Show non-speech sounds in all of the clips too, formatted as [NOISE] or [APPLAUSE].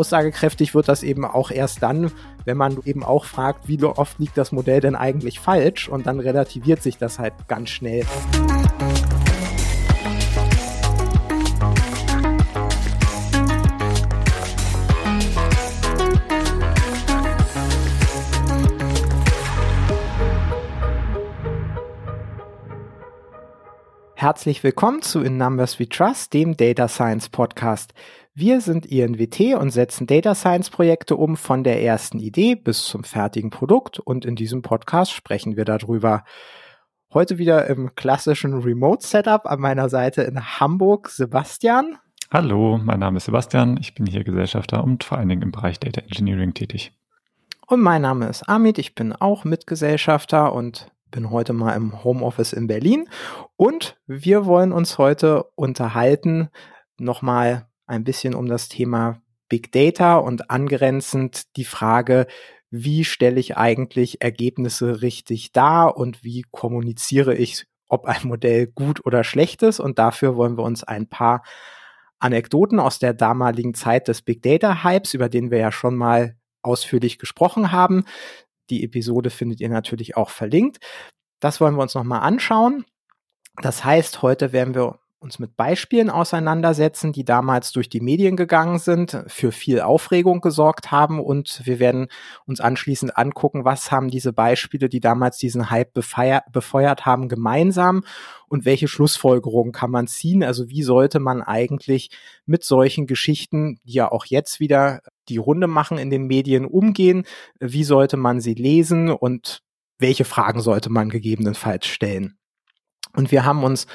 aussagekräftig wird das eben auch erst dann, wenn man eben auch fragt, wie oft liegt das Modell denn eigentlich falsch und dann relativiert sich das halt ganz schnell. Herzlich willkommen zu In Numbers We Trust, dem Data Science Podcast. Wir sind INWT und setzen Data Science Projekte um von der ersten Idee bis zum fertigen Produkt und in diesem Podcast sprechen wir darüber. Heute wieder im klassischen Remote Setup an meiner Seite in Hamburg Sebastian. Hallo, mein Name ist Sebastian, ich bin hier Gesellschafter und vor allen Dingen im Bereich Data Engineering tätig. Und mein Name ist Amit, ich bin auch Mitgesellschafter und bin heute mal im Homeoffice in Berlin und wir wollen uns heute unterhalten nochmal ein bisschen um das Thema Big Data und angrenzend die Frage, wie stelle ich eigentlich Ergebnisse richtig dar und wie kommuniziere ich, ob ein Modell gut oder schlecht ist. Und dafür wollen wir uns ein paar Anekdoten aus der damaligen Zeit des Big Data Hypes, über den wir ja schon mal ausführlich gesprochen haben, die Episode findet ihr natürlich auch verlinkt. Das wollen wir uns nochmal anschauen. Das heißt, heute werden wir uns mit Beispielen auseinandersetzen, die damals durch die Medien gegangen sind, für viel Aufregung gesorgt haben und wir werden uns anschließend angucken, was haben diese Beispiele, die damals diesen Hype befeuert haben, gemeinsam und welche Schlussfolgerungen kann man ziehen? Also wie sollte man eigentlich mit solchen Geschichten, die ja auch jetzt wieder die Runde machen in den Medien, umgehen? Wie sollte man sie lesen und welche Fragen sollte man gegebenenfalls stellen? Und wir haben uns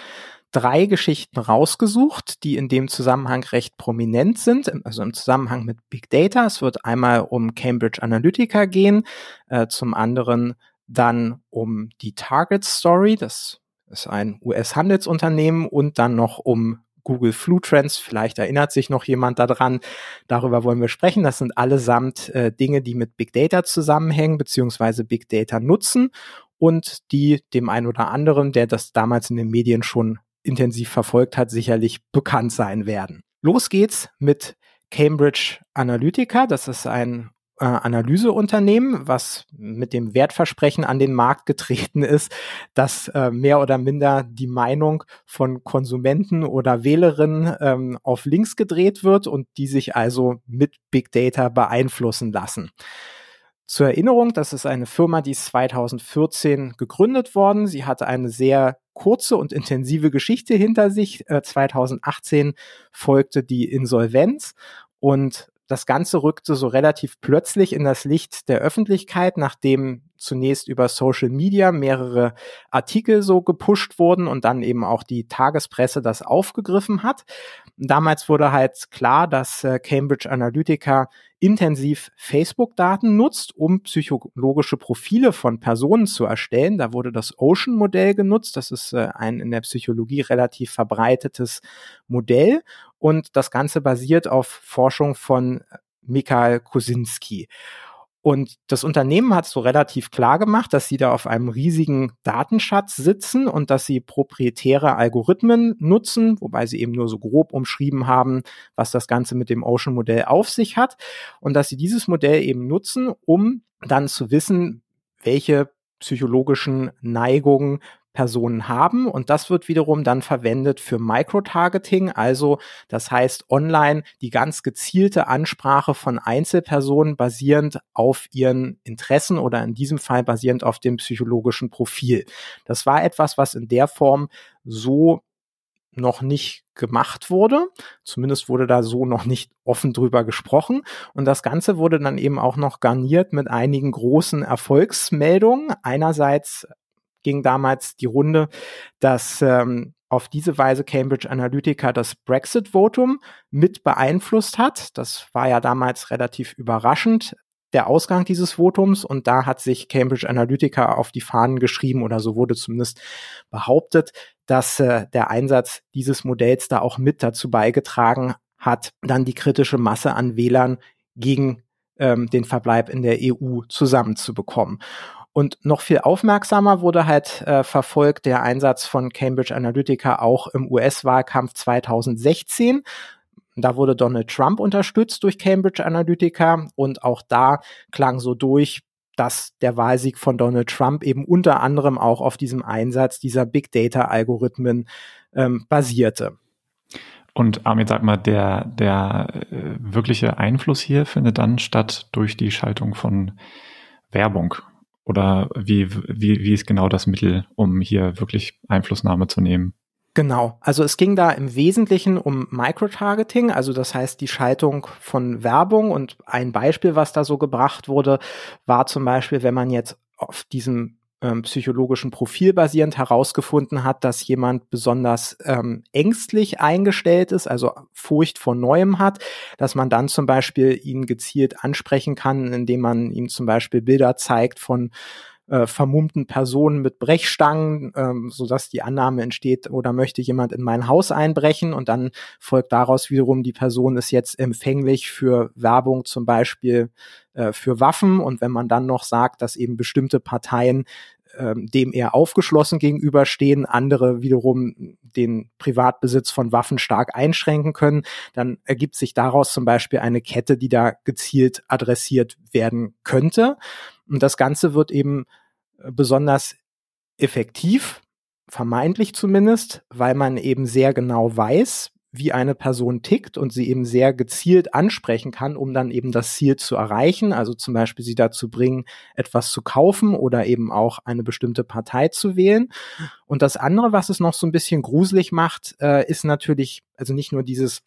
drei Geschichten rausgesucht, die in dem Zusammenhang recht prominent sind, also im Zusammenhang mit Big Data. Es wird einmal um Cambridge Analytica gehen, äh, zum anderen dann um die Target Story, das ist ein US-Handelsunternehmen und dann noch um Google Flu Trends. Vielleicht erinnert sich noch jemand daran. Darüber wollen wir sprechen. Das sind allesamt äh, Dinge, die mit Big Data zusammenhängen, beziehungsweise Big Data nutzen und die dem einen oder anderen, der das damals in den Medien schon intensiv verfolgt hat, sicherlich bekannt sein werden. Los geht's mit Cambridge Analytica. Das ist ein äh, Analyseunternehmen, was mit dem Wertversprechen an den Markt getreten ist, dass äh, mehr oder minder die Meinung von Konsumenten oder Wählerinnen ähm, auf links gedreht wird und die sich also mit Big Data beeinflussen lassen. Zur Erinnerung, das ist eine Firma, die ist 2014 gegründet worden. Sie hatte eine sehr kurze und intensive Geschichte hinter sich. Äh, 2018 folgte die Insolvenz und das Ganze rückte so relativ plötzlich in das Licht der Öffentlichkeit, nachdem zunächst über Social Media mehrere Artikel so gepusht wurden und dann eben auch die Tagespresse das aufgegriffen hat. Damals wurde halt klar, dass äh, Cambridge Analytica intensiv Facebook-Daten nutzt, um psychologische Profile von Personen zu erstellen. Da wurde das Ocean-Modell genutzt. Das ist äh, ein in der Psychologie relativ verbreitetes Modell. Und das Ganze basiert auf Forschung von Mikhail Kosinski. Und das Unternehmen hat so relativ klar gemacht, dass sie da auf einem riesigen Datenschatz sitzen und dass sie proprietäre Algorithmen nutzen, wobei sie eben nur so grob umschrieben haben, was das Ganze mit dem Ocean-Modell auf sich hat. Und dass sie dieses Modell eben nutzen, um dann zu wissen, welche psychologischen Neigungen Personen haben und das wird wiederum dann verwendet für Microtargeting, also das heißt online die ganz gezielte Ansprache von Einzelpersonen basierend auf ihren Interessen oder in diesem Fall basierend auf dem psychologischen Profil. Das war etwas, was in der Form so noch nicht gemacht wurde. Zumindest wurde da so noch nicht offen drüber gesprochen. Und das Ganze wurde dann eben auch noch garniert mit einigen großen Erfolgsmeldungen. Einerseits ging damals die Runde, dass ähm, auf diese Weise Cambridge Analytica das Brexit-Votum mit beeinflusst hat. Das war ja damals relativ überraschend, der Ausgang dieses Votums. Und da hat sich Cambridge Analytica auf die Fahnen geschrieben oder so wurde zumindest behauptet, dass äh, der Einsatz dieses Modells da auch mit dazu beigetragen hat, dann die kritische Masse an Wählern gegen ähm, den Verbleib in der EU zusammenzubekommen. Und noch viel aufmerksamer wurde halt äh, verfolgt der Einsatz von Cambridge Analytica auch im US-Wahlkampf 2016. Da wurde Donald Trump unterstützt durch Cambridge Analytica und auch da klang so durch, dass der Wahlsieg von Donald Trump eben unter anderem auch auf diesem Einsatz dieser Big Data Algorithmen ähm, basierte. Und Armin, sag mal, der, der äh, wirkliche Einfluss hier findet dann statt durch die Schaltung von Werbung. Oder wie, wie, wie ist genau das Mittel, um hier wirklich Einflussnahme zu nehmen? Genau, also es ging da im Wesentlichen um Microtargeting, also das heißt die Schaltung von Werbung und ein Beispiel, was da so gebracht wurde, war zum Beispiel, wenn man jetzt auf diesem ähm, psychologischen Profil basierend herausgefunden hat, dass jemand besonders ähm, ängstlich eingestellt ist, also Furcht vor Neuem hat, dass man dann zum Beispiel ihn gezielt ansprechen kann, indem man ihm zum Beispiel Bilder zeigt von äh, vermummten Personen mit Brechstangen, ähm, so dass die Annahme entsteht, oder möchte jemand in mein Haus einbrechen? Und dann folgt daraus wiederum, die Person ist jetzt empfänglich für Werbung zum Beispiel äh, für Waffen. Und wenn man dann noch sagt, dass eben bestimmte Parteien ähm, dem eher aufgeschlossen gegenüberstehen, andere wiederum den Privatbesitz von Waffen stark einschränken können, dann ergibt sich daraus zum Beispiel eine Kette, die da gezielt adressiert werden könnte. Und das Ganze wird eben äh, besonders effektiv, vermeintlich zumindest, weil man eben sehr genau weiß, wie eine Person tickt und sie eben sehr gezielt ansprechen kann, um dann eben das Ziel zu erreichen. Also zum Beispiel sie dazu bringen, etwas zu kaufen oder eben auch eine bestimmte Partei zu wählen. Und das andere, was es noch so ein bisschen gruselig macht, äh, ist natürlich, also nicht nur dieses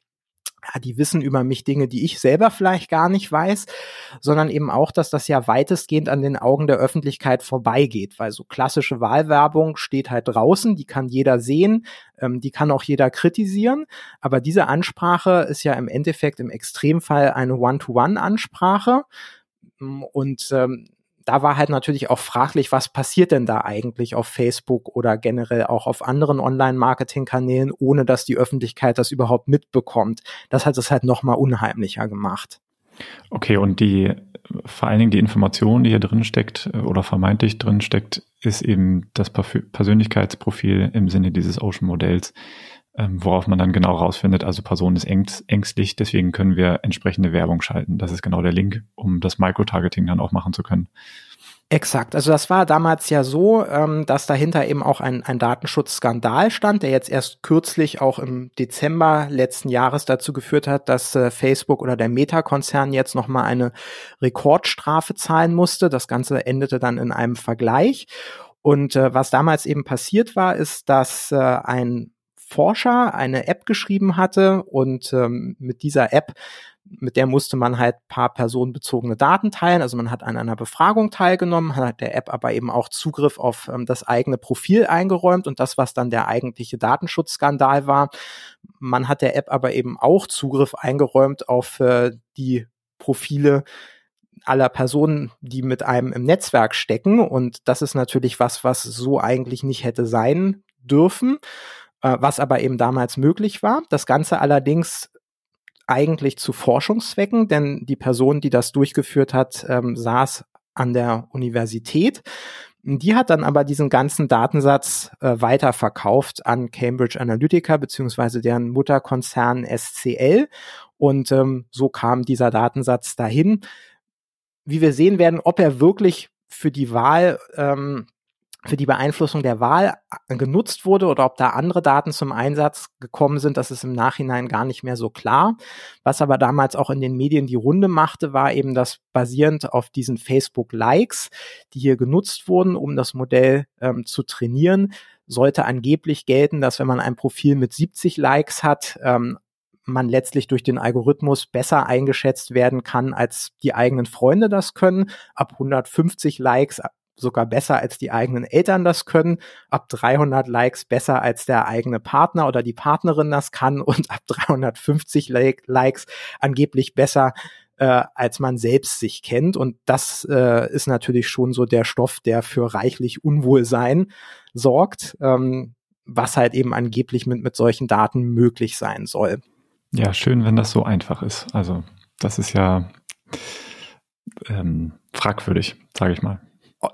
ja, die wissen über mich Dinge, die ich selber vielleicht gar nicht weiß, sondern eben auch, dass das ja weitestgehend an den Augen der Öffentlichkeit vorbeigeht, weil so klassische Wahlwerbung steht halt draußen, die kann jeder sehen, ähm, die kann auch jeder kritisieren, aber diese Ansprache ist ja im Endeffekt im Extremfall eine One-to-One-Ansprache. Und ähm, da war halt natürlich auch fraglich, was passiert denn da eigentlich auf Facebook oder generell auch auf anderen Online-Marketing-Kanälen, ohne dass die Öffentlichkeit das überhaupt mitbekommt. Das hat es halt nochmal unheimlicher gemacht. Okay, und die, vor allen Dingen die Information, die hier drin steckt äh, oder vermeintlich drin steckt, ist eben das Persönlichkeitsprofil im Sinne dieses Ocean-Modells, ähm, worauf man dann genau rausfindet, also Person ist ängstlich, deswegen können wir entsprechende Werbung schalten. Das ist genau der Link, um das Microtargeting dann auch machen zu können. Exakt. Also das war damals ja so, ähm, dass dahinter eben auch ein, ein Datenschutzskandal stand, der jetzt erst kürzlich auch im Dezember letzten Jahres dazu geführt hat, dass äh, Facebook oder der Meta-Konzern jetzt nochmal eine Rekordstrafe zahlen musste. Das Ganze endete dann in einem Vergleich. Und äh, was damals eben passiert war, ist, dass äh, ein Forscher eine App geschrieben hatte und ähm, mit dieser App mit der musste man halt paar personenbezogene Daten teilen. Also man hat an einer Befragung teilgenommen, hat der App aber eben auch Zugriff auf ähm, das eigene Profil eingeräumt und das, was dann der eigentliche Datenschutzskandal war. Man hat der App aber eben auch Zugriff eingeräumt auf äh, die Profile aller Personen, die mit einem im Netzwerk stecken. Und das ist natürlich was, was so eigentlich nicht hätte sein dürfen was aber eben damals möglich war. Das Ganze allerdings eigentlich zu Forschungszwecken, denn die Person, die das durchgeführt hat, ähm, saß an der Universität. Die hat dann aber diesen ganzen Datensatz äh, weiterverkauft an Cambridge Analytica beziehungsweise deren Mutterkonzern SCL und ähm, so kam dieser Datensatz dahin. Wie wir sehen werden, ob er wirklich für die Wahl ähm, für die Beeinflussung der Wahl genutzt wurde oder ob da andere Daten zum Einsatz gekommen sind, das ist im Nachhinein gar nicht mehr so klar. Was aber damals auch in den Medien die Runde machte, war eben, dass basierend auf diesen Facebook-Likes, die hier genutzt wurden, um das Modell ähm, zu trainieren, sollte angeblich gelten, dass wenn man ein Profil mit 70 Likes hat, ähm, man letztlich durch den Algorithmus besser eingeschätzt werden kann, als die eigenen Freunde das können. Ab 150 Likes sogar besser als die eigenen Eltern das können, ab 300 Likes besser als der eigene Partner oder die Partnerin das kann [LAUGHS] und ab 350 Likes angeblich besser äh, als man selbst sich kennt. Und das äh, ist natürlich schon so der Stoff, der für reichlich Unwohlsein sorgt, ähm, was halt eben angeblich mit, mit solchen Daten möglich sein soll. Ja, schön, wenn das so einfach ist. Also das ist ja ähm, fragwürdig, sage ich mal.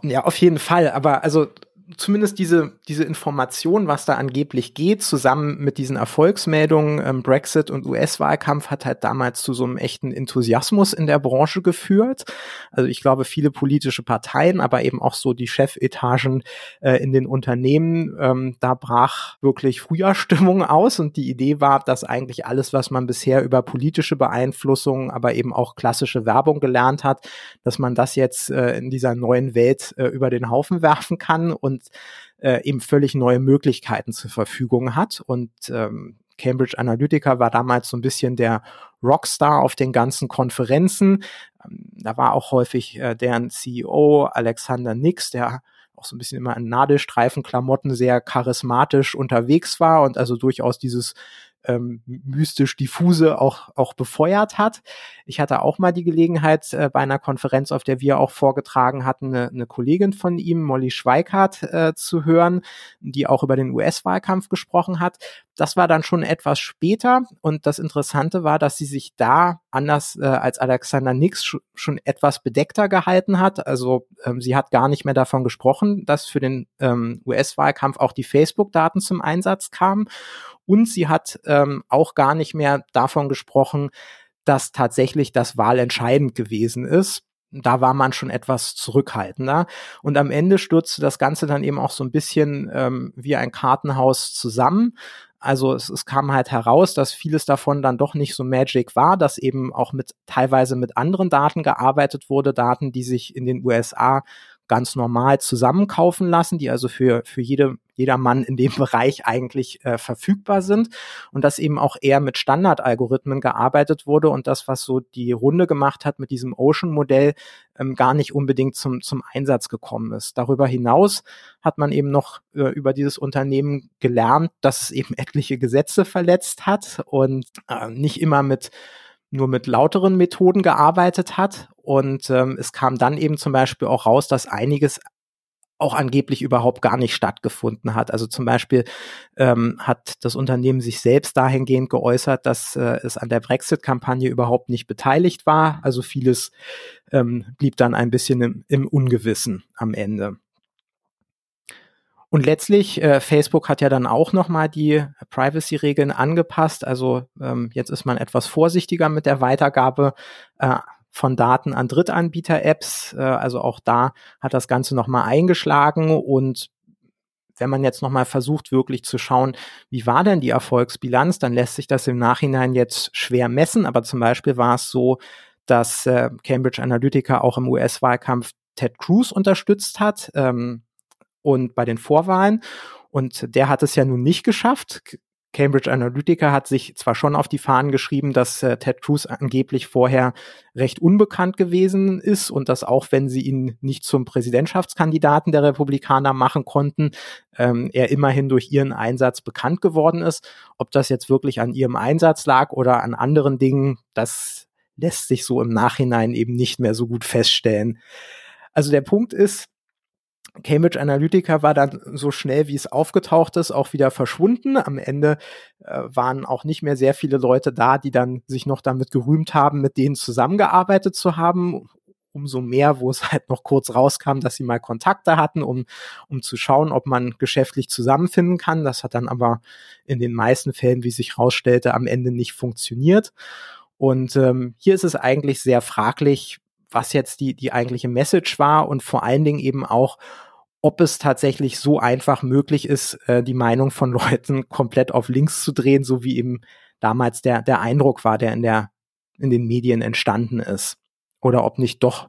Ja, auf jeden Fall. Aber also zumindest diese, diese Information, was da angeblich geht, zusammen mit diesen Erfolgsmeldungen, ähm, Brexit und US-Wahlkampf, hat halt damals zu so einem echten Enthusiasmus in der Branche geführt. Also ich glaube, viele politische Parteien, aber eben auch so die Chefetagen äh, in den Unternehmen, ähm, da brach wirklich Frühjahrstimmung aus und die Idee war, dass eigentlich alles, was man bisher über politische Beeinflussung, aber eben auch klassische Werbung gelernt hat, dass man das jetzt äh, in dieser neuen Welt äh, über den Haufen werfen kann und äh, eben völlig neue Möglichkeiten zur Verfügung hat. Und ähm, Cambridge Analytica war damals so ein bisschen der Rockstar auf den ganzen Konferenzen. Ähm, da war auch häufig äh, deren CEO Alexander Nix, der auch so ein bisschen immer in Nadelstreifenklamotten sehr charismatisch unterwegs war und also durchaus dieses ähm, mystisch diffuse auch, auch befeuert hat. Ich hatte auch mal die Gelegenheit, äh, bei einer Konferenz, auf der wir auch vorgetragen hatten, eine, eine Kollegin von ihm, Molly Schweikart, äh, zu hören, die auch über den US-Wahlkampf gesprochen hat. Das war dann schon etwas später und das Interessante war, dass sie sich da anders äh, als Alexander Nix sch schon etwas bedeckter gehalten hat. Also ähm, sie hat gar nicht mehr davon gesprochen, dass für den ähm, US-Wahlkampf auch die Facebook-Daten zum Einsatz kamen und sie hat ähm, auch gar nicht mehr davon gesprochen, dass tatsächlich das wahlentscheidend gewesen ist. Da war man schon etwas zurückhaltender. Und am Ende stürzte das Ganze dann eben auch so ein bisschen ähm, wie ein Kartenhaus zusammen. Also es, es kam halt heraus, dass vieles davon dann doch nicht so magic war, dass eben auch mit teilweise mit anderen Daten gearbeitet wurde, Daten, die sich in den USA ganz normal zusammenkaufen lassen, die also für, für jede, jeder Mann in dem Bereich eigentlich äh, verfügbar sind und dass eben auch eher mit Standardalgorithmen gearbeitet wurde und das, was so die Runde gemacht hat mit diesem Ocean-Modell, ähm, gar nicht unbedingt zum, zum Einsatz gekommen ist. Darüber hinaus hat man eben noch äh, über dieses Unternehmen gelernt, dass es eben [LAUGHS] etliche Gesetze verletzt hat und äh, nicht immer mit nur mit lauteren Methoden gearbeitet hat. Und ähm, es kam dann eben zum Beispiel auch raus, dass einiges auch angeblich überhaupt gar nicht stattgefunden hat. Also zum Beispiel ähm, hat das Unternehmen sich selbst dahingehend geäußert, dass äh, es an der Brexit-Kampagne überhaupt nicht beteiligt war. Also vieles ähm, blieb dann ein bisschen im, im Ungewissen am Ende. Und letztlich, äh, Facebook hat ja dann auch nochmal die Privacy-Regeln angepasst. Also ähm, jetzt ist man etwas vorsichtiger mit der Weitergabe äh, von Daten an Drittanbieter-Apps. Äh, also auch da hat das Ganze nochmal eingeschlagen und wenn man jetzt nochmal versucht, wirklich zu schauen, wie war denn die Erfolgsbilanz, dann lässt sich das im Nachhinein jetzt schwer messen. Aber zum Beispiel war es so, dass äh, Cambridge Analytica auch im US-Wahlkampf Ted Cruz unterstützt hat. Ähm, und bei den Vorwahlen. Und der hat es ja nun nicht geschafft. Cambridge Analytica hat sich zwar schon auf die Fahnen geschrieben, dass äh, Ted Cruz angeblich vorher recht unbekannt gewesen ist und dass auch wenn sie ihn nicht zum Präsidentschaftskandidaten der Republikaner machen konnten, ähm, er immerhin durch ihren Einsatz bekannt geworden ist. Ob das jetzt wirklich an ihrem Einsatz lag oder an anderen Dingen, das lässt sich so im Nachhinein eben nicht mehr so gut feststellen. Also der Punkt ist, Cambridge Analytica war dann so schnell, wie es aufgetaucht ist, auch wieder verschwunden. Am Ende äh, waren auch nicht mehr sehr viele Leute da, die dann sich noch damit gerühmt haben, mit denen zusammengearbeitet zu haben. Umso mehr, wo es halt noch kurz rauskam, dass sie mal Kontakte hatten, um, um zu schauen, ob man geschäftlich zusammenfinden kann. Das hat dann aber in den meisten Fällen, wie sich herausstellte, am Ende nicht funktioniert. Und ähm, hier ist es eigentlich sehr fraglich, was jetzt die, die eigentliche Message war und vor allen Dingen eben auch, ob es tatsächlich so einfach möglich ist, äh, die Meinung von [LAUGHS] Leuten komplett auf links zu drehen, so wie eben damals der, der Eindruck war, der in der, in den Medien entstanden ist. Oder ob nicht doch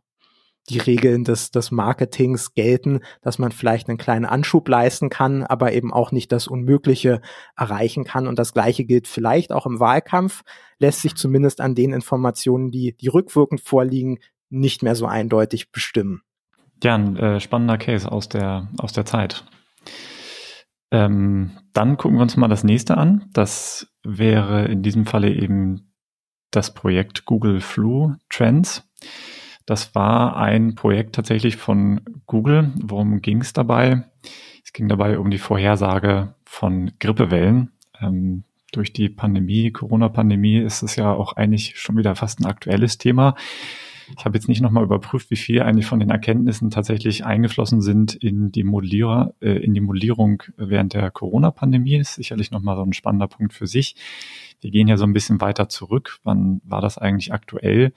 die Regeln des, des Marketings gelten, dass man vielleicht einen kleinen Anschub leisten kann, aber eben auch nicht das Unmögliche erreichen kann. Und das Gleiche gilt vielleicht auch im Wahlkampf, lässt sich zumindest an den Informationen, die, die rückwirkend vorliegen, nicht mehr so eindeutig bestimmen. Ja, ein äh, spannender Case aus der, aus der Zeit. Ähm, dann gucken wir uns mal das nächste an. Das wäre in diesem Falle eben das Projekt Google Flu Trends. Das war ein Projekt tatsächlich von Google. Worum ging es dabei? Es ging dabei um die Vorhersage von Grippewellen. Ähm, durch die Pandemie, Corona-Pandemie, ist es ja auch eigentlich schon wieder fast ein aktuelles Thema. Ich habe jetzt nicht nochmal überprüft, wie viel eigentlich von den Erkenntnissen tatsächlich eingeflossen sind in die Modellierer, äh, in die Modellierung während der Corona-Pandemie. Ist sicherlich nochmal so ein spannender Punkt für sich. Wir gehen ja so ein bisschen weiter zurück. Wann war das eigentlich aktuell?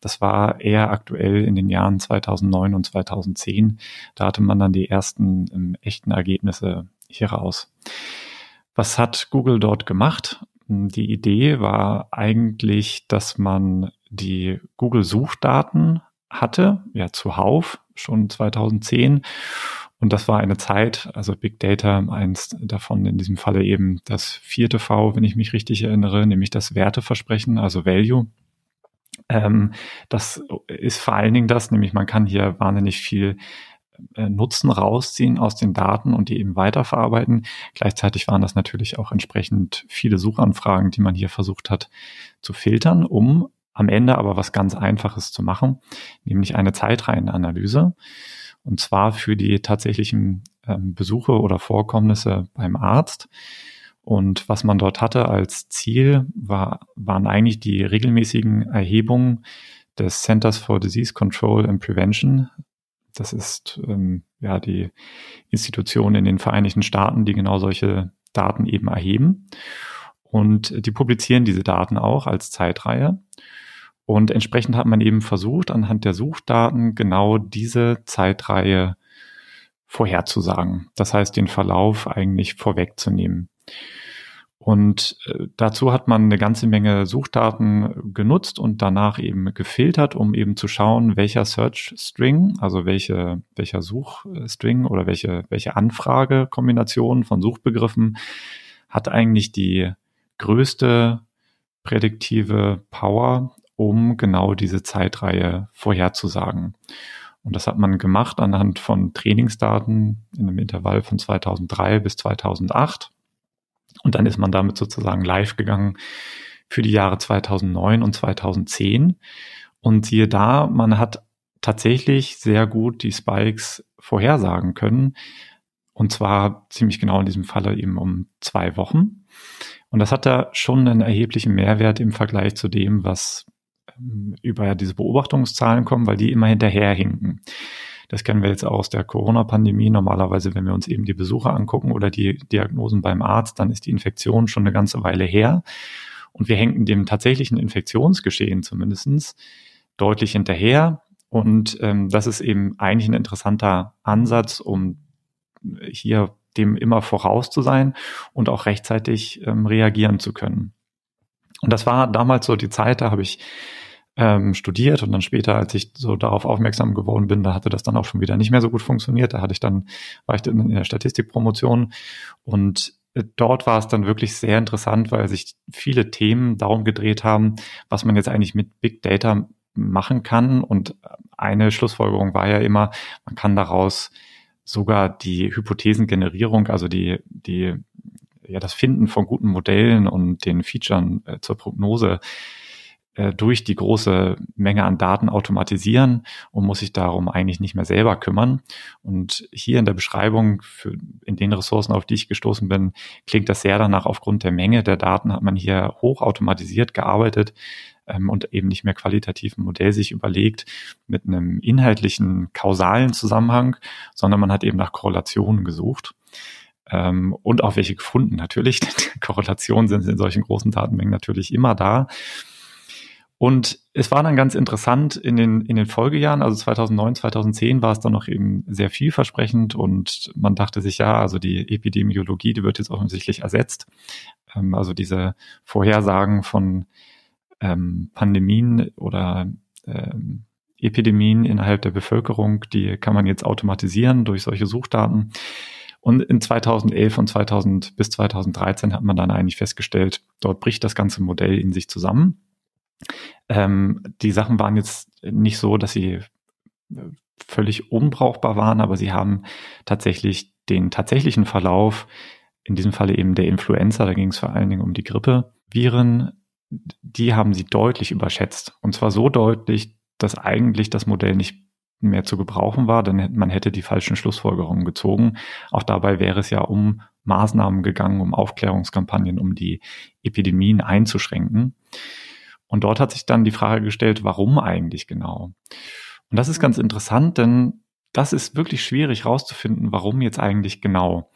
Das war eher aktuell in den Jahren 2009 und 2010. Da hatte man dann die ersten ähm, echten Ergebnisse hieraus. Was hat Google dort gemacht? Die Idee war eigentlich, dass man die Google-Suchdaten hatte, ja zuhauf, schon 2010. Und das war eine Zeit, also Big Data, eins davon in diesem Falle eben das vierte V, wenn ich mich richtig erinnere, nämlich das Werteversprechen, also Value. Ähm, das ist vor allen Dingen das, nämlich man kann hier wahnsinnig viel äh, Nutzen rausziehen aus den Daten und die eben weiterverarbeiten. Gleichzeitig waren das natürlich auch entsprechend viele Suchanfragen, die man hier versucht hat zu filtern, um am Ende aber was ganz Einfaches zu machen, nämlich eine Zeitreihenanalyse. Und zwar für die tatsächlichen ähm, Besuche oder Vorkommnisse beim Arzt. Und was man dort hatte als Ziel, war, waren eigentlich die regelmäßigen Erhebungen des Centers for Disease Control and Prevention. Das ist ähm, ja die Institution in den Vereinigten Staaten, die genau solche Daten eben erheben. Und die publizieren diese Daten auch als Zeitreihe. Und entsprechend hat man eben versucht, anhand der Suchdaten genau diese Zeitreihe vorherzusagen. Das heißt, den Verlauf eigentlich vorwegzunehmen. Und äh, dazu hat man eine ganze Menge Suchdaten genutzt und danach eben gefiltert, um eben zu schauen, welcher Search String, also welche, welcher Suchstring oder welche, welche Anfragekombination von Suchbegriffen hat eigentlich die größte prädiktive Power, um genau diese Zeitreihe vorherzusagen. Und das hat man gemacht anhand von Trainingsdaten in einem Intervall von 2003 bis 2008 und dann ist man damit sozusagen live gegangen für die Jahre 2009 und 2010. Und siehe da, man hat tatsächlich sehr gut die Spikes vorhersagen können. Und zwar ziemlich genau in diesem Falle eben um zwei Wochen. Und das hat da schon einen erheblichen Mehrwert im Vergleich zu dem, was über diese Beobachtungszahlen kommen, weil die immer hinterherhinken. Das kennen wir jetzt auch aus der Corona-Pandemie. Normalerweise, wenn wir uns eben die Besucher angucken oder die Diagnosen beim Arzt, dann ist die Infektion schon eine ganze Weile her. Und wir hängen dem tatsächlichen Infektionsgeschehen zumindestens deutlich hinterher. Und ähm, das ist eben eigentlich ein interessanter Ansatz, um hier dem immer voraus zu sein und auch rechtzeitig ähm, reagieren zu können. Und das war damals so die Zeit, da habe ich ähm, studiert und dann später, als ich so darauf aufmerksam geworden bin, da hatte das dann auch schon wieder nicht mehr so gut funktioniert. Da hatte ich dann, war ich dann in der Statistikpromotion und äh, dort war es dann wirklich sehr interessant, weil sich viele Themen darum gedreht haben, was man jetzt eigentlich mit Big Data machen kann. Und eine Schlussfolgerung war ja immer, man kann daraus sogar die Hypothesengenerierung, also die, die, ja, das Finden von guten Modellen und den Features äh, zur Prognose äh, durch die große Menge an Daten automatisieren und muss sich darum eigentlich nicht mehr selber kümmern. Und hier in der Beschreibung, für, in den Ressourcen, auf die ich gestoßen bin, klingt das sehr danach, aufgrund der Menge der Daten hat man hier hochautomatisiert gearbeitet ähm, und eben nicht mehr qualitativ ein Modell sich überlegt mit einem inhaltlichen kausalen Zusammenhang, sondern man hat eben nach Korrelationen gesucht ähm, und auch welche gefunden natürlich. [LAUGHS] Korrelationen sind in solchen großen Datenmengen natürlich immer da. Und es war dann ganz interessant in den, in den Folgejahren, also 2009, 2010 war es dann noch eben sehr vielversprechend und man dachte sich, ja, also die Epidemiologie, die wird jetzt offensichtlich ersetzt. Ähm, also diese Vorhersagen von ähm, Pandemien oder ähm, Epidemien innerhalb der Bevölkerung, die kann man jetzt automatisieren durch solche Suchdaten. Und in 2011 und 2000 bis 2013 hat man dann eigentlich festgestellt, dort bricht das ganze Modell in sich zusammen. Ähm, die Sachen waren jetzt nicht so, dass sie äh, völlig unbrauchbar waren, aber sie haben tatsächlich den tatsächlichen Verlauf, in diesem Falle eben der Influenza, da ging es vor allen Dingen um die Grippeviren, die haben sie deutlich überschätzt. Und zwar so deutlich, dass eigentlich das Modell nicht mehr zu gebrauchen war, denn man hätte die falschen Schlussfolgerungen gezogen. Auch dabei wäre es ja um Maßnahmen gegangen, um Aufklärungskampagnen, um die Epidemien einzuschränken. Und dort hat sich dann die Frage gestellt, warum eigentlich genau? Und das ist ganz interessant, denn das ist wirklich schwierig herauszufinden, warum jetzt eigentlich genau.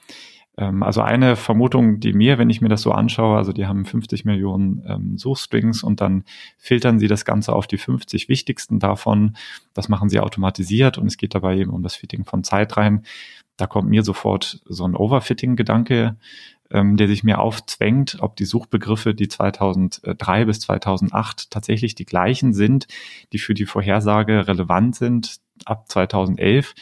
Ähm, also eine Vermutung, die mir, wenn ich mir das so anschaue, also die haben 50 Millionen ähm, Suchstrings und dann filtern sie das Ganze auf die 50 wichtigsten davon. Das machen sie automatisiert und es geht dabei eben um das Fitting von Zeit rein. Da kommt mir sofort so ein Overfitting-Gedanke, ähm, der sich mir aufzwängt, ob die Suchbegriffe, die 2003 bis 2008 tatsächlich die gleichen sind, die für die Vorhersage relevant sind ab 2011.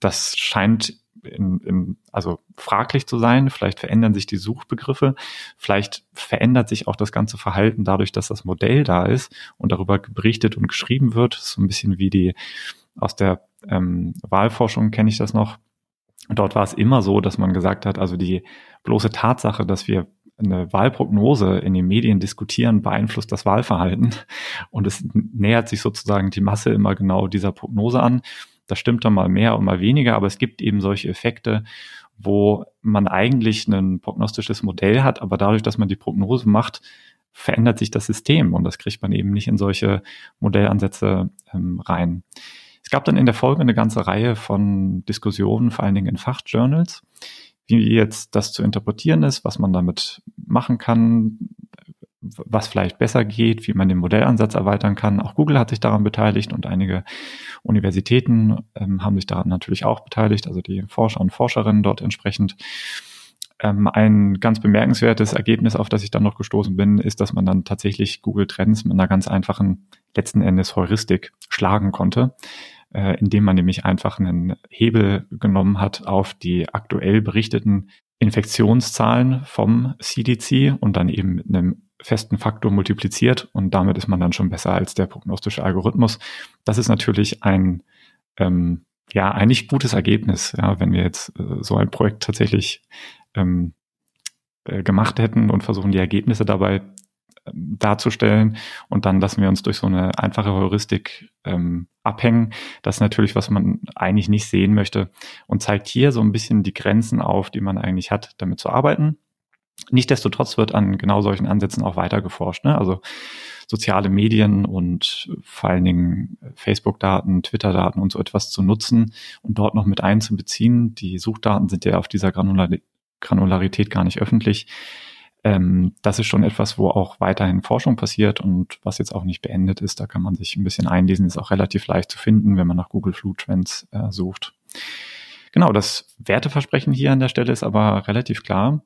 Das scheint in, in, also fraglich zu sein. Vielleicht verändern sich die Suchbegriffe. Vielleicht verändert sich auch das ganze Verhalten dadurch, dass das Modell da ist und darüber berichtet und geschrieben wird. So ein bisschen wie die aus der ähm, Wahlforschung kenne ich das noch. Dort war es immer so, dass man gesagt hat, also die bloße Tatsache, dass wir eine Wahlprognose in den Medien diskutieren, beeinflusst das Wahlverhalten. Und es nähert sich sozusagen die Masse immer genau dieser Prognose an. Das stimmt dann mal mehr und mal weniger, aber es gibt eben solche Effekte, wo man eigentlich ein prognostisches Modell hat, aber dadurch, dass man die Prognose macht, verändert sich das System und das kriegt man eben nicht in solche Modellansätze ähm, rein. Es gab dann in der Folge eine ganze Reihe von Diskussionen, vor allen Dingen in Fachjournals, wie jetzt das zu interpretieren ist, was man damit machen kann, was vielleicht besser geht, wie man den Modellansatz erweitern kann. Auch Google hat sich daran beteiligt und einige Universitäten ähm, haben sich daran natürlich auch beteiligt, also die Forscher und Forscherinnen dort entsprechend. Ähm, ein ganz bemerkenswertes Ergebnis, auf das ich dann noch gestoßen bin, ist, dass man dann tatsächlich Google Trends mit einer ganz einfachen, letzten Endes Heuristik schlagen konnte, äh, indem man nämlich einfach einen Hebel genommen hat auf die aktuell berichteten Infektionszahlen vom CDC und dann eben mit einem festen Faktor multipliziert und damit ist man dann schon besser als der prognostische Algorithmus. Das ist natürlich ein ähm, ja eigentlich gutes Ergebnis, ja, wenn wir jetzt äh, so ein Projekt tatsächlich ähm, äh, gemacht hätten und versuchen die Ergebnisse dabei darzustellen und dann lassen wir uns durch so eine einfache Heuristik ähm, abhängen. Das ist natürlich, was man eigentlich nicht sehen möchte und zeigt hier so ein bisschen die Grenzen auf, die man eigentlich hat, damit zu arbeiten. Nichtsdestotrotz wird an genau solchen Ansätzen auch weiter geforscht. Ne? Also soziale Medien und vor allen Dingen Facebook-Daten, Twitter-Daten und so etwas zu nutzen und dort noch mit einzubeziehen. Die Suchdaten sind ja auf dieser Granularität gar nicht öffentlich. Ähm, das ist schon etwas, wo auch weiterhin Forschung passiert und was jetzt auch nicht beendet ist. Da kann man sich ein bisschen einlesen, ist auch relativ leicht zu finden, wenn man nach Google Flu Trends äh, sucht. Genau, das Werteversprechen hier an der Stelle ist aber relativ klar.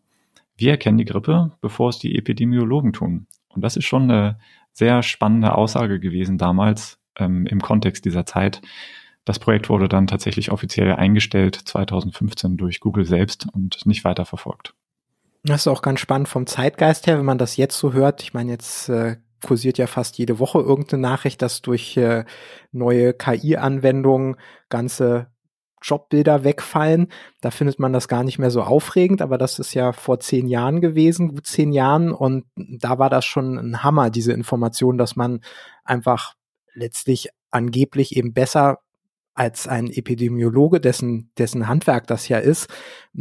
Wir erkennen die Grippe, bevor es die Epidemiologen tun. Und das ist schon eine sehr spannende Aussage gewesen damals ähm, im Kontext dieser Zeit. Das Projekt wurde dann tatsächlich offiziell eingestellt 2015 durch Google selbst und nicht weiter verfolgt. Das ist auch ganz spannend vom Zeitgeist her, wenn man das jetzt so hört. Ich meine, jetzt äh, kursiert ja fast jede Woche irgendeine Nachricht, dass durch äh, neue KI-Anwendungen ganze Jobbilder wegfallen. Da findet man das gar nicht mehr so aufregend, aber das ist ja vor zehn Jahren gewesen, gut zehn Jahren. Und da war das schon ein Hammer, diese Information, dass man einfach letztlich angeblich eben besser als ein Epidemiologe, dessen, dessen Handwerk das ja ist,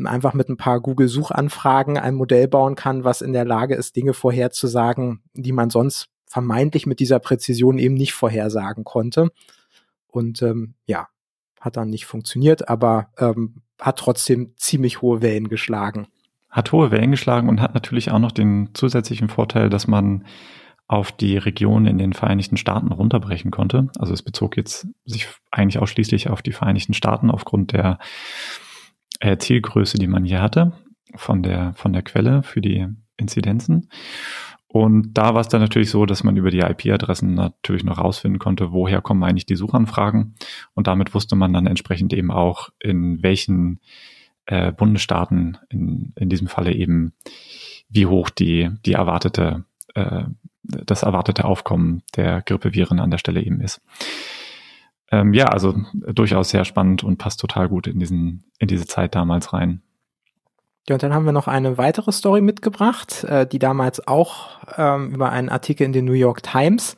einfach mit ein paar Google-Suchanfragen ein Modell bauen kann, was in der Lage ist, Dinge vorherzusagen, die man sonst vermeintlich mit dieser Präzision eben nicht vorhersagen konnte. Und ähm, ja, hat dann nicht funktioniert, aber ähm, hat trotzdem ziemlich hohe Wellen geschlagen. Hat hohe Wellen geschlagen und hat natürlich auch noch den zusätzlichen Vorteil, dass man auf die Region in den Vereinigten Staaten runterbrechen konnte. Also es bezog jetzt sich eigentlich ausschließlich auf die Vereinigten Staaten aufgrund der äh, Zielgröße, die man hier hatte, von der, von der Quelle für die Inzidenzen. Und da war es dann natürlich so, dass man über die IP-Adressen natürlich noch rausfinden konnte, woher kommen eigentlich die Suchanfragen. Und damit wusste man dann entsprechend eben auch, in welchen äh, Bundesstaaten in, in diesem Falle eben, wie hoch die, die erwartete, äh, das erwartete Aufkommen der Grippeviren an der Stelle eben ist. Ähm, ja, also durchaus sehr spannend und passt total gut in diesen, in diese Zeit damals rein. Ja, und dann haben wir noch eine weitere Story mitgebracht, äh, die damals auch ähm, über einen Artikel in den New York Times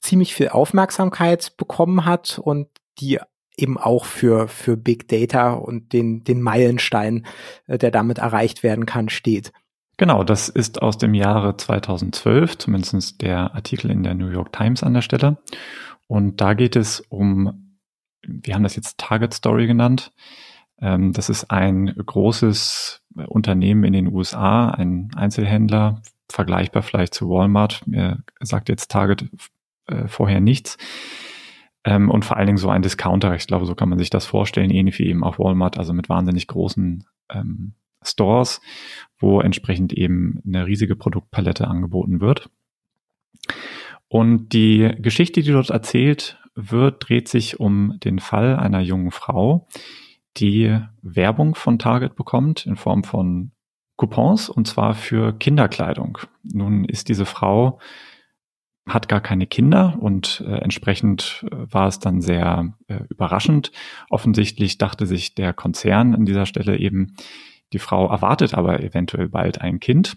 ziemlich viel Aufmerksamkeit bekommen hat und die eben auch für, für Big Data und den, den Meilenstein, äh, der damit erreicht werden kann, steht. Genau, das ist aus dem Jahre 2012, zumindest der Artikel in der New York Times an der Stelle. Und da geht es um, wir haben das jetzt Target Story genannt. Ähm, das ist ein großes Unternehmen in den USA, ein Einzelhändler, vergleichbar vielleicht zu Walmart. Mir sagt jetzt Target äh, vorher nichts. Ähm, und vor allen Dingen so ein Discounter. Ich glaube, so kann man sich das vorstellen, ähnlich wie eben auch Walmart, also mit wahnsinnig großen ähm, Stores, wo entsprechend eben eine riesige Produktpalette angeboten wird. Und die Geschichte, die dort erzählt wird, dreht sich um den Fall einer jungen Frau, die Werbung von Target bekommt in Form von Coupons und zwar für Kinderkleidung. Nun ist diese Frau hat gar keine Kinder und äh, entsprechend äh, war es dann sehr äh, überraschend. Offensichtlich dachte sich der Konzern an dieser Stelle eben, die Frau erwartet aber eventuell bald ein Kind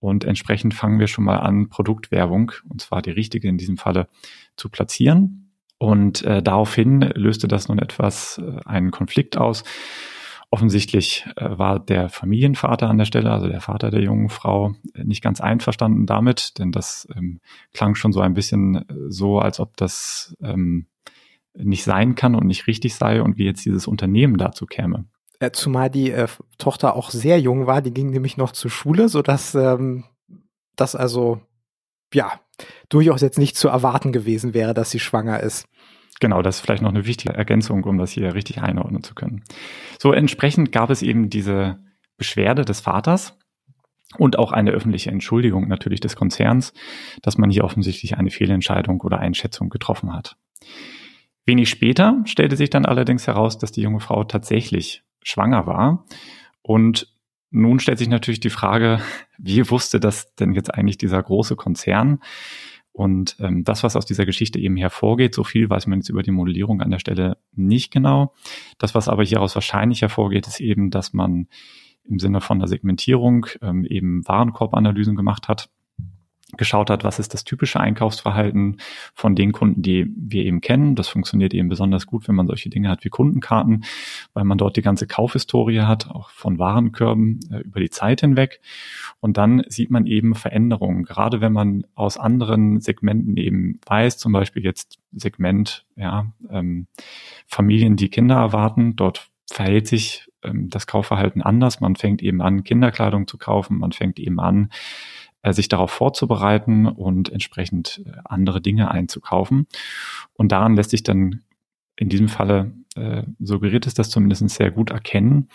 und entsprechend fangen wir schon mal an, Produktwerbung, und zwar die richtige in diesem Falle, zu platzieren. Und äh, daraufhin löste das nun etwas äh, einen Konflikt aus. Offensichtlich äh, war der Familienvater an der Stelle, also der Vater der jungen Frau, äh, nicht ganz einverstanden damit, denn das ähm, klang schon so ein bisschen äh, so, als ob das ähm, nicht sein kann und nicht richtig sei und wie jetzt dieses Unternehmen dazu käme. Äh, zumal die äh, Tochter auch sehr jung war, die ging nämlich noch zur Schule, so dass ähm, das also ja durchaus jetzt nicht zu erwarten gewesen wäre, dass sie schwanger ist. Genau, das ist vielleicht noch eine wichtige Ergänzung, um das hier richtig einordnen zu können. So entsprechend gab es eben diese Beschwerde des Vaters und auch eine öffentliche Entschuldigung natürlich des Konzerns, dass man hier offensichtlich eine Fehlentscheidung oder Einschätzung getroffen hat. Wenig später stellte sich dann allerdings heraus, dass die junge Frau tatsächlich schwanger war. Und nun stellt sich natürlich die Frage, [LAUGHS] wie wusste das denn jetzt eigentlich dieser große Konzern? Und ähm, das, was aus dieser Geschichte eben hervorgeht, so viel weiß man jetzt über die Modellierung an der Stelle nicht genau. Das, was aber hieraus wahrscheinlich hervorgeht, ist eben, dass man im Sinne von der Segmentierung ähm, eben Warenkorbanalysen gemacht hat geschaut hat, was ist das typische Einkaufsverhalten von den Kunden, die wir eben kennen. Das funktioniert eben besonders gut, wenn man solche Dinge hat wie Kundenkarten, weil man dort die ganze Kaufhistorie hat, auch von Warenkörben äh, über die Zeit hinweg. Und dann sieht man eben Veränderungen, gerade wenn man aus anderen Segmenten eben weiß, zum Beispiel jetzt Segment, ja, ähm, Familien, die Kinder erwarten, dort verhält sich ähm, das Kaufverhalten anders. Man fängt eben an, Kinderkleidung zu kaufen, man fängt eben an, sich darauf vorzubereiten und entsprechend äh, andere Dinge einzukaufen. Und daran lässt sich dann in diesem Falle äh, suggeriert es das zumindest sehr gut erkennen,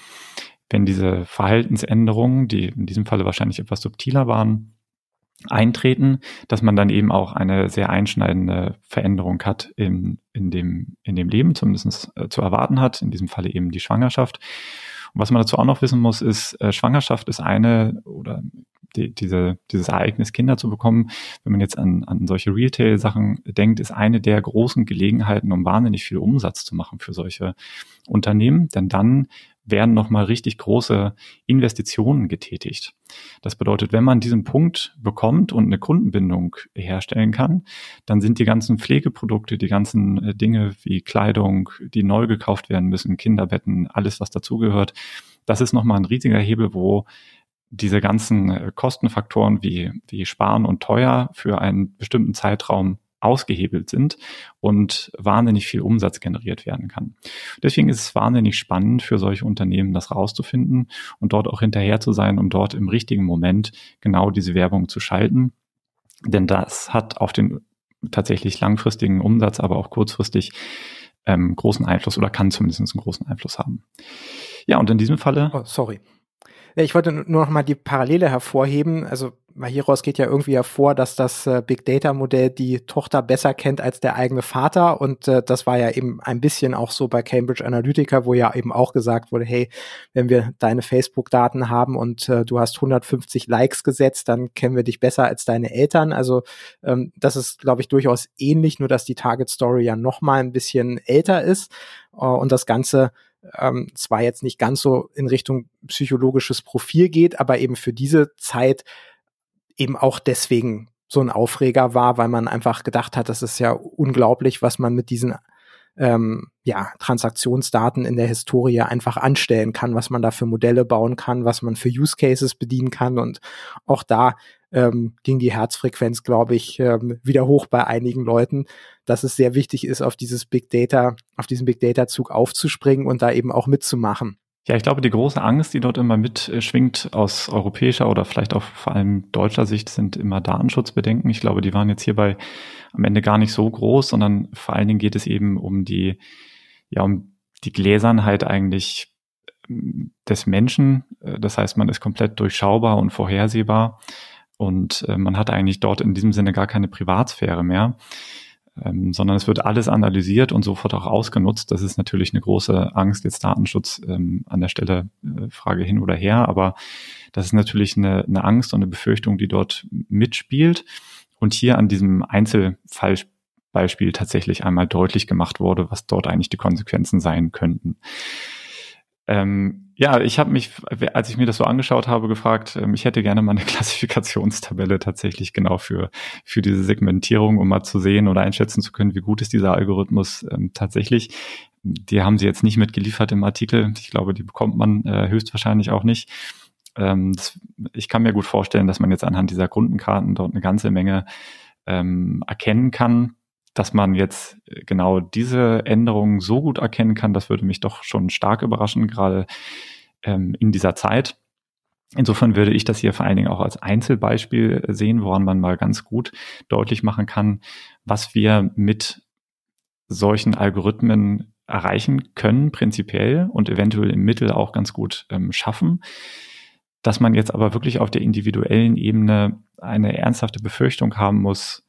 wenn diese Verhaltensänderungen, die in diesem Falle wahrscheinlich etwas subtiler waren, eintreten, dass man dann eben auch eine sehr einschneidende Veränderung hat in, in, dem, in dem Leben, zumindest äh, zu erwarten hat, in diesem Falle eben die Schwangerschaft. Und was man dazu auch noch wissen muss, ist, äh, Schwangerschaft ist eine oder die, diese, dieses Ereignis Kinder zu bekommen, wenn man jetzt an, an solche Retail-Sachen denkt, ist eine der großen Gelegenheiten, um wahnsinnig viel Umsatz zu machen für solche Unternehmen. Denn dann werden nochmal richtig große Investitionen getätigt. Das bedeutet, wenn man diesen Punkt bekommt und eine Kundenbindung herstellen kann, dann sind die ganzen Pflegeprodukte, die ganzen äh, Dinge wie Kleidung, die neu gekauft werden müssen, Kinderbetten, alles, was dazugehört, das ist nochmal ein riesiger Hebel, wo diese ganzen äh, Kostenfaktoren wie, wie sparen und teuer für einen bestimmten Zeitraum ausgehebelt sind und wahnsinnig viel Umsatz generiert werden kann. Deswegen ist es wahnsinnig spannend für solche Unternehmen, das rauszufinden und dort auch hinterher zu sein, um dort im richtigen Moment genau diese Werbung zu schalten. Denn das hat auf den tatsächlich langfristigen Umsatz, aber auch kurzfristig ähm, großen Einfluss oder kann zumindest einen großen Einfluss haben. Ja, und in diesem Falle. Oh, sorry. Ich wollte nur noch mal die Parallele hervorheben. Also hieraus geht ja irgendwie hervor, dass das äh, Big Data Modell die Tochter besser kennt als der eigene Vater. Und äh, das war ja eben ein bisschen auch so bei Cambridge Analytica, wo ja eben auch gesagt wurde, hey, wenn wir deine Facebook-Daten haben und äh, du hast 150 Likes gesetzt, dann kennen wir dich besser als deine Eltern. Also ähm, das ist, glaube ich, durchaus ähnlich, nur dass die Target Story ja noch mal ein bisschen älter ist. Äh, und das Ganze ähm, zwar jetzt nicht ganz so in Richtung psychologisches Profil geht, aber eben für diese Zeit eben auch deswegen so ein Aufreger war, weil man einfach gedacht hat, das ist ja unglaublich, was man mit diesen ähm, ja, Transaktionsdaten in der Historie einfach anstellen kann, was man da für Modelle bauen kann, was man für Use Cases bedienen kann. Und auch da ähm, ging die Herzfrequenz, glaube ich, ähm, wieder hoch bei einigen Leuten, dass es sehr wichtig ist, auf dieses Big Data, auf diesen Big Data Zug aufzuspringen und da eben auch mitzumachen. Ja, ich glaube, die große Angst, die dort immer mitschwingt aus europäischer oder vielleicht auch vor allem deutscher Sicht, sind immer Datenschutzbedenken. Ich glaube, die waren jetzt hierbei am Ende gar nicht so groß, sondern vor allen Dingen geht es eben um die, ja, um die Gläsernheit eigentlich ähm, des Menschen. Das heißt, man ist komplett durchschaubar und vorhersehbar und äh, man hat eigentlich dort in diesem Sinne gar keine Privatsphäre mehr ähm, sondern es wird alles analysiert und sofort auch ausgenutzt. Das ist natürlich eine große Angst, jetzt Datenschutz ähm, an der Stelle äh, Frage hin oder her, aber das ist natürlich eine, eine Angst und eine Befürchtung, die dort mitspielt und hier an diesem Einzelfallbeispiel tatsächlich einmal deutlich gemacht wurde, was dort eigentlich die Konsequenzen sein könnten. Ähm, ja, ich habe mich, als ich mir das so angeschaut habe, gefragt, ähm, ich hätte gerne mal eine [LAUGHS] Klassifikationstabelle tatsächlich genau für, für diese Segmentierung, um mal zu sehen oder einschätzen zu können, wie gut ist dieser Algorithmus ähm, tatsächlich. Die haben sie jetzt nicht mitgeliefert im Artikel. Ich glaube, die bekommt man äh, höchstwahrscheinlich auch nicht. Ähm, das, ich kann mir gut vorstellen, dass man jetzt anhand dieser Kundenkarten dort eine ganze Menge ähm, erkennen kann dass man jetzt äh, genau diese Änderungen so gut erkennen kann, das würde mich doch schon stark überraschen, gerade ähm, in dieser Zeit. Insofern würde ich das hier vor allen Dingen auch als Einzelbeispiel sehen, woran man mal ganz gut deutlich machen kann, was wir mit solchen Algorithmen erreichen können, prinzipiell und eventuell im Mittel auch ganz gut ähm, schaffen. Dass man jetzt aber wirklich auf der individuellen Ebene eine ernsthafte Befürchtung haben muss,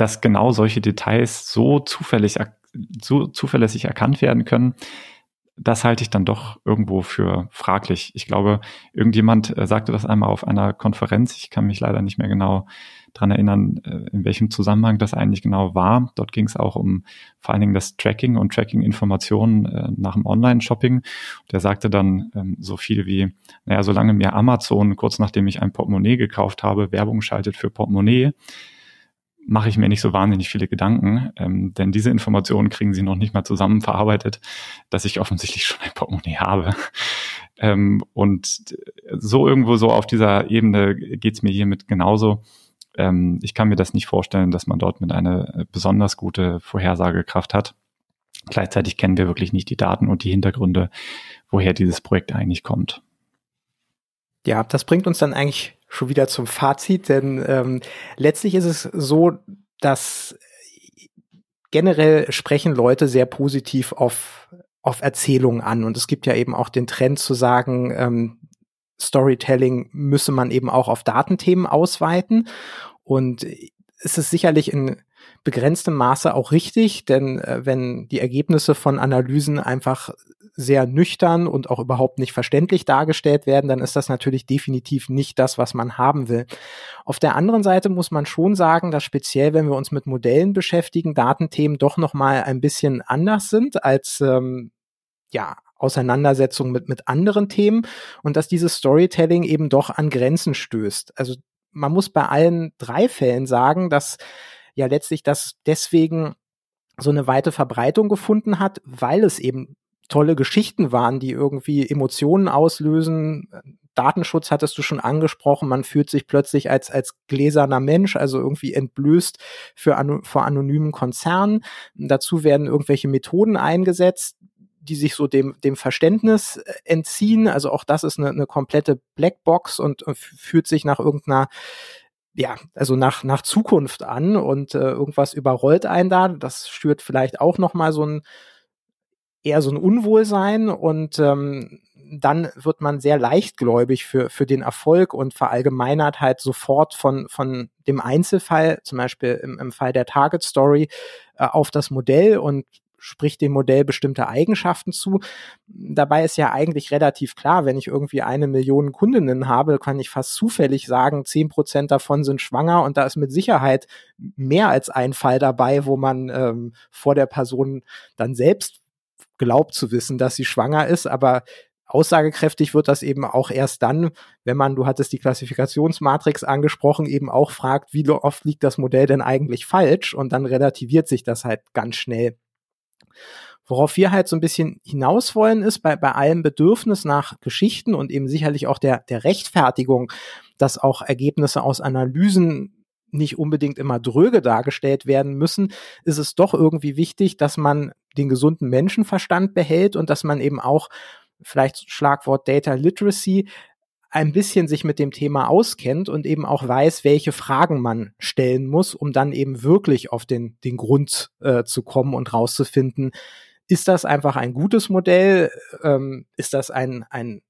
dass genau solche Details so zufällig, so zuverlässig erkannt werden können, das halte ich dann doch irgendwo für fraglich. Ich glaube, irgendjemand äh, sagte das einmal auf einer Konferenz. Ich kann mich leider nicht mehr genau dran erinnern, äh, in welchem Zusammenhang das eigentlich genau war. Dort ging es auch um vor allen Dingen das Tracking und Tracking-Informationen äh, nach dem Online-Shopping. Der sagte dann ähm, so viel wie, naja, solange mir Amazon kurz nachdem ich ein Portemonnaie gekauft habe, Werbung schaltet für Portemonnaie, mache ich mir nicht so wahnsinnig viele Gedanken, ähm, denn diese Informationen kriegen sie noch nicht mal zusammen verarbeitet, dass ich offensichtlich schon ein Portemonnaie habe. Ähm, und so irgendwo so auf dieser Ebene geht's mir hiermit genauso. Ähm, ich kann mir das nicht vorstellen, dass man dort mit einer besonders gute Vorhersagekraft hat. Gleichzeitig kennen wir wirklich nicht die Daten und die Hintergründe, woher dieses Projekt eigentlich kommt. Ja, das bringt uns dann eigentlich schon wieder zum Fazit, denn ähm, letztlich ist es so, dass generell sprechen Leute sehr positiv auf, auf Erzählungen an. Und es gibt ja eben auch den Trend zu sagen, ähm, Storytelling müsse man eben auch auf Datenthemen ausweiten. Und es ist sicherlich in begrenztem Maße auch richtig, denn äh, wenn die Ergebnisse von Analysen einfach sehr nüchtern und auch überhaupt nicht verständlich dargestellt werden, dann ist das natürlich definitiv nicht das, was man haben will. Auf der anderen Seite muss man schon sagen, dass speziell, wenn wir uns mit Modellen beschäftigen, Datenthemen doch noch mal ein bisschen anders sind als ähm, ja Auseinandersetzungen mit mit anderen Themen und dass dieses Storytelling eben doch an Grenzen stößt. Also man muss bei allen drei Fällen sagen, dass ja letztlich das deswegen so eine weite Verbreitung gefunden hat, weil es eben tolle Geschichten waren, die irgendwie Emotionen auslösen. Datenschutz hattest du schon angesprochen. Man fühlt sich plötzlich als, als gläserner Mensch, also irgendwie entblößt für, vor anonymen Konzernen. Dazu werden irgendwelche Methoden eingesetzt, die sich so dem, dem Verständnis äh, entziehen. Also auch das ist eine, eine komplette Blackbox und, und fühlt sich nach irgendeiner ja, also nach, nach Zukunft an und äh, irgendwas überrollt einen da. Das schürt vielleicht auch nochmal so ein, eher so ein Unwohlsein und ähm, dann wird man sehr leichtgläubig für, für den Erfolg und verallgemeinert halt sofort von, von dem Einzelfall, zum Beispiel im, im Fall der Target Story, äh, auf das Modell und spricht dem Modell bestimmte Eigenschaften zu. Dabei ist ja eigentlich relativ klar, wenn ich irgendwie eine Million Kundinnen habe, kann ich fast zufällig sagen, zehn Prozent davon sind schwanger und da ist mit Sicherheit mehr als ein Fall dabei, wo man ähm, vor der Person dann selbst glaubt zu wissen, dass sie schwanger ist, aber aussagekräftig wird das eben auch erst dann, wenn man, du hattest die Klassifikationsmatrix angesprochen, eben auch fragt, wie oft liegt das Modell denn eigentlich falsch und dann relativiert sich das halt ganz schnell. Worauf wir halt so ein bisschen hinaus wollen, ist bei, bei allem Bedürfnis nach Geschichten und eben sicherlich auch der, der Rechtfertigung, dass auch Ergebnisse aus Analysen nicht unbedingt immer dröge dargestellt werden müssen, ist es doch irgendwie wichtig, dass man den gesunden Menschenverstand behält und dass man eben auch vielleicht Schlagwort Data Literacy ein bisschen sich mit dem Thema auskennt und eben auch weiß, welche Fragen man stellen muss, um dann eben wirklich auf den, den Grund äh, zu kommen und rauszufinden, ist das einfach ein gutes Modell? Ähm, ist das ein, ein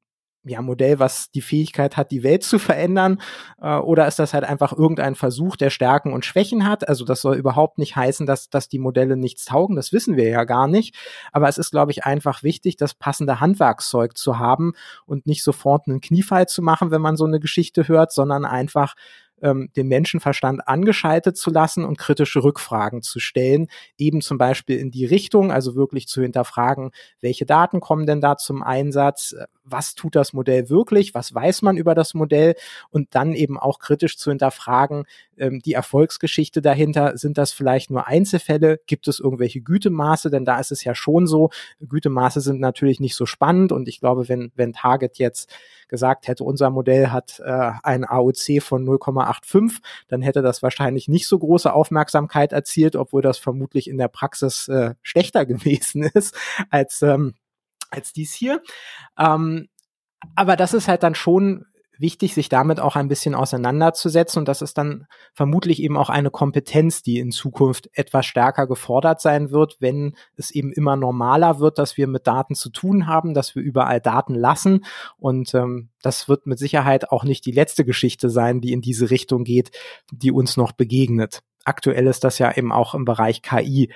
ja, Modell, was die Fähigkeit hat, die Welt zu verändern? Äh, oder ist das halt einfach irgendein Versuch, der Stärken und Schwächen hat? Also das soll überhaupt nicht heißen, dass, dass die Modelle nichts taugen. Das wissen wir ja gar nicht. Aber es ist, glaube ich, einfach wichtig, das passende Handwerkszeug zu haben und nicht sofort einen Kniefall zu machen, wenn man so eine Geschichte hört, sondern einfach ähm, den Menschenverstand angeschaltet zu lassen und kritische Rückfragen zu stellen, eben zum Beispiel in die Richtung, also wirklich zu hinterfragen, welche Daten kommen denn da zum Einsatz, was tut das Modell wirklich, was weiß man über das Modell und dann eben auch kritisch zu hinterfragen, ähm, die Erfolgsgeschichte dahinter, sind das vielleicht nur Einzelfälle, gibt es irgendwelche Gütemaße, denn da ist es ja schon so, Gütemaße sind natürlich nicht so spannend und ich glaube, wenn, wenn Target jetzt gesagt hätte, unser Modell hat äh, ein AOC von 0,85, dann hätte das wahrscheinlich nicht so große Aufmerksamkeit erzielt, obwohl das vermutlich in der Praxis äh, schlechter [LAUGHS] gewesen ist als ähm, als dies hier. Ähm, aber das ist halt dann schon wichtig, sich damit auch ein bisschen auseinanderzusetzen. Und das ist dann vermutlich eben auch eine Kompetenz, die in Zukunft etwas stärker gefordert sein wird, wenn es eben immer normaler wird, dass wir mit Daten zu tun haben, dass wir überall Daten lassen. Und ähm, das wird mit Sicherheit auch nicht die letzte Geschichte sein, die in diese Richtung geht, die uns noch begegnet. Aktuell ist das ja eben auch im Bereich KI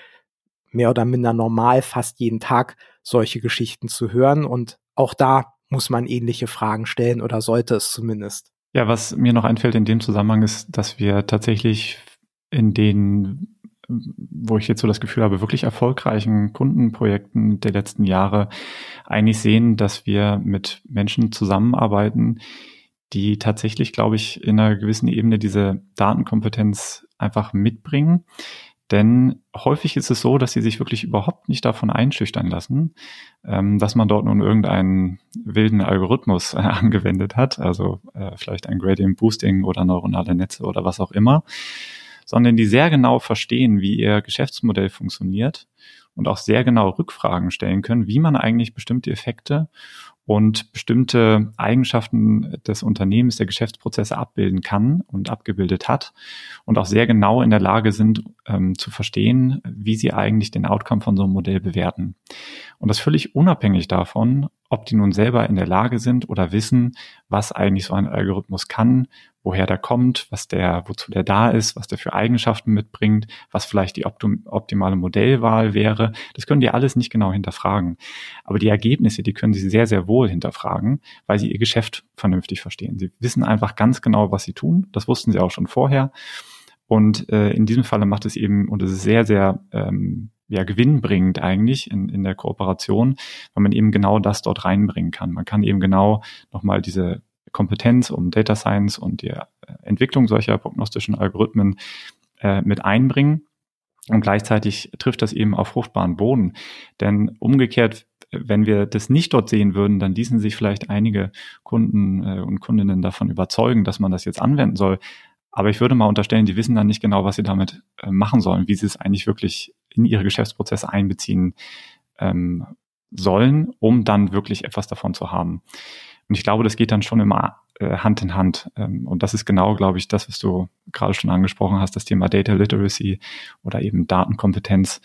mehr oder minder normal, fast jeden Tag solche Geschichten zu hören. Und auch da muss man ähnliche Fragen stellen oder sollte es zumindest. Ja, was mir noch einfällt in dem Zusammenhang ist, dass wir tatsächlich in den, wo ich jetzt so das Gefühl habe, wirklich erfolgreichen Kundenprojekten der letzten Jahre eigentlich sehen, dass wir mit Menschen zusammenarbeiten, die tatsächlich, glaube ich, in einer gewissen Ebene diese Datenkompetenz einfach mitbringen, denn häufig ist es so, dass sie sich wirklich überhaupt nicht davon einschüchtern lassen, ähm, dass man dort nun irgendeinen wilden Algorithmus äh, [LAUGHS] angewendet hat, also äh, vielleicht ein Gradient Boosting oder neuronale Netze oder was auch immer, sondern die sehr genau verstehen, wie ihr Geschäftsmodell funktioniert und auch sehr genau Rückfragen stellen können, wie man eigentlich bestimmte Effekte und bestimmte Eigenschaften des Unternehmens, der Geschäftsprozesse abbilden kann und abgebildet hat und auch sehr genau in der Lage sind ähm, zu verstehen, wie sie eigentlich den Outcome von so einem Modell bewerten. Und das völlig unabhängig davon, ob die nun selber in der Lage sind oder wissen, was eigentlich so ein Algorithmus kann, woher der kommt, was der, wozu der da ist, was der für Eigenschaften mitbringt, was vielleicht die optimale Modellwahl wäre. Das können die alles nicht genau hinterfragen. Aber die Ergebnisse, die können sie sehr, sehr wohl hinterfragen, weil sie ihr Geschäft vernünftig verstehen. Sie wissen einfach ganz genau, was sie tun. Das wussten sie auch schon vorher. Und äh, in diesem Falle macht es eben, und es ist sehr, sehr ähm, ja, gewinnbringend eigentlich in, in der Kooperation, weil man eben genau das dort reinbringen kann. Man kann eben genau nochmal diese Kompetenz um Data Science und die Entwicklung solcher prognostischen Algorithmen äh, mit einbringen. Und gleichzeitig trifft das eben auf fruchtbaren Boden. Denn umgekehrt, wenn wir das nicht dort sehen würden, dann ließen sich vielleicht einige Kunden äh, und Kundinnen davon überzeugen, dass man das jetzt anwenden soll. Aber ich würde mal unterstellen, die wissen dann nicht genau, was sie damit äh, machen sollen, wie sie es eigentlich wirklich in ihre Geschäftsprozesse einbeziehen ähm, sollen, um dann wirklich etwas davon zu haben. Und ich glaube, das geht dann schon immer äh, Hand in Hand. Ähm, und das ist genau, glaube ich, das, was du gerade schon angesprochen hast, das Thema Data Literacy oder eben Datenkompetenz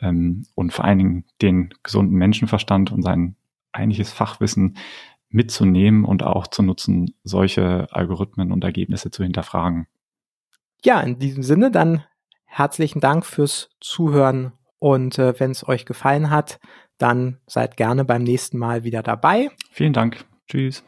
ähm, und vor allen Dingen den gesunden Menschenverstand und sein eigentliches Fachwissen mitzunehmen und auch zu nutzen, solche Algorithmen und Ergebnisse zu hinterfragen. Ja, in diesem Sinne dann herzlichen Dank fürs Zuhören und äh, wenn es euch gefallen hat, dann seid gerne beim nächsten Mal wieder dabei. Vielen Dank. Tschüss.